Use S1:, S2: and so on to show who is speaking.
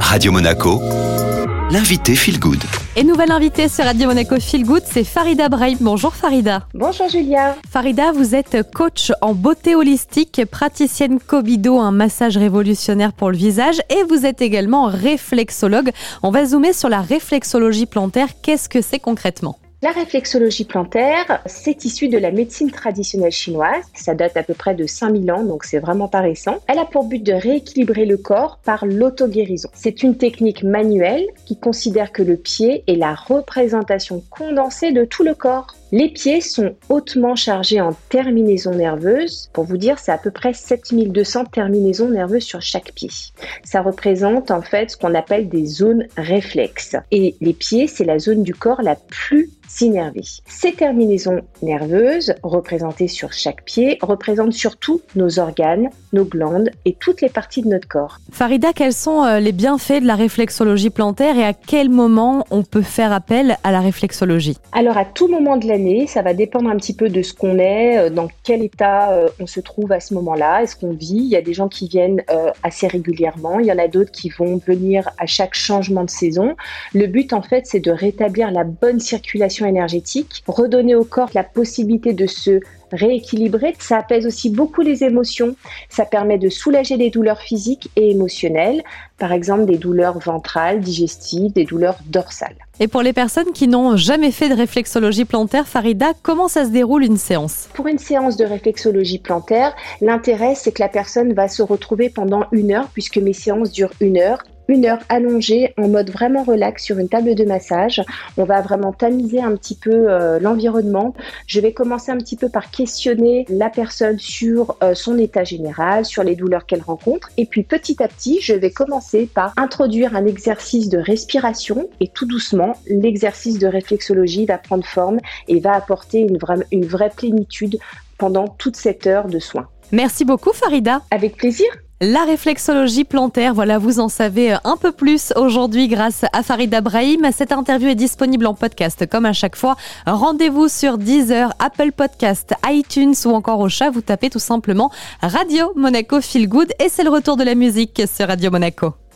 S1: Radio Monaco, l'invité Feel Good.
S2: Et nouvelle invitée sur Radio Monaco Feel Good, c'est Farida Brahim. Bonjour Farida.
S3: Bonjour Julia.
S2: Farida, vous êtes coach en beauté holistique, praticienne Kobido, un massage révolutionnaire pour le visage, et vous êtes également réflexologue. On va zoomer sur la réflexologie plantaire. Qu'est-ce que c'est concrètement?
S3: La réflexologie plantaire, c'est issu de la médecine traditionnelle chinoise. Ça date à peu près de 5000 ans, donc c'est vraiment pas récent. Elle a pour but de rééquilibrer le corps par l'auto-guérison. C'est une technique manuelle qui considère que le pied est la représentation condensée de tout le corps. Les pieds sont hautement chargés en terminaisons nerveuses. Pour vous dire, c'est à peu près 7200 terminaisons nerveuses sur chaque pied. Ça représente en fait ce qu'on appelle des zones réflexes. Et les pieds, c'est la zone du corps la plus s'innerver. Ces terminaisons nerveuses, représentées sur chaque pied, représentent surtout nos organes, nos glandes et toutes les parties de notre corps.
S2: Farida, quels sont euh, les bienfaits de la réflexologie plantaire et à quel moment on peut faire appel à la réflexologie?
S3: Alors à tout moment de l'année, ça va dépendre un petit peu de ce qu'on est, euh, dans quel état euh, on se trouve à ce moment-là, est-ce qu'on vit? Il y a des gens qui viennent assez régulièrement, il y en a d'autres qui vont venir à chaque changement de saison. Le but en fait, c'est de rétablir la bonne circulation énergétique, redonner au corps la possibilité de se rééquilibrer. Ça apaise aussi beaucoup les émotions. Ça permet de soulager des douleurs physiques et émotionnelles, par exemple des douleurs ventrales, digestives, des douleurs dorsales.
S2: Et pour les personnes qui n'ont jamais fait de réflexologie plantaire, Farida, comment ça se déroule une séance?
S3: Pour une séance de réflexologie plantaire, l'intérêt c'est que la personne va se retrouver pendant une heure, puisque mes séances durent une heure une heure allongée en mode vraiment relax sur une table de massage. On va vraiment tamiser un petit peu euh, l'environnement. Je vais commencer un petit peu par questionner la personne sur euh, son état général, sur les douleurs qu'elle rencontre. Et puis petit à petit, je vais commencer par introduire un exercice de respiration et tout doucement, l'exercice de réflexologie va prendre forme et va apporter une, une vraie plénitude pendant toute cette heure de soins.
S2: Merci beaucoup Farida.
S3: Avec plaisir.
S2: La réflexologie plantaire, voilà, vous en savez un peu plus aujourd'hui grâce à Farid Brahim. Cette interview est disponible en podcast comme à chaque fois. Rendez-vous sur Deezer, Apple Podcast, iTunes ou encore au chat. Vous tapez tout simplement Radio Monaco Feel Good et c'est le retour de la musique sur Radio Monaco.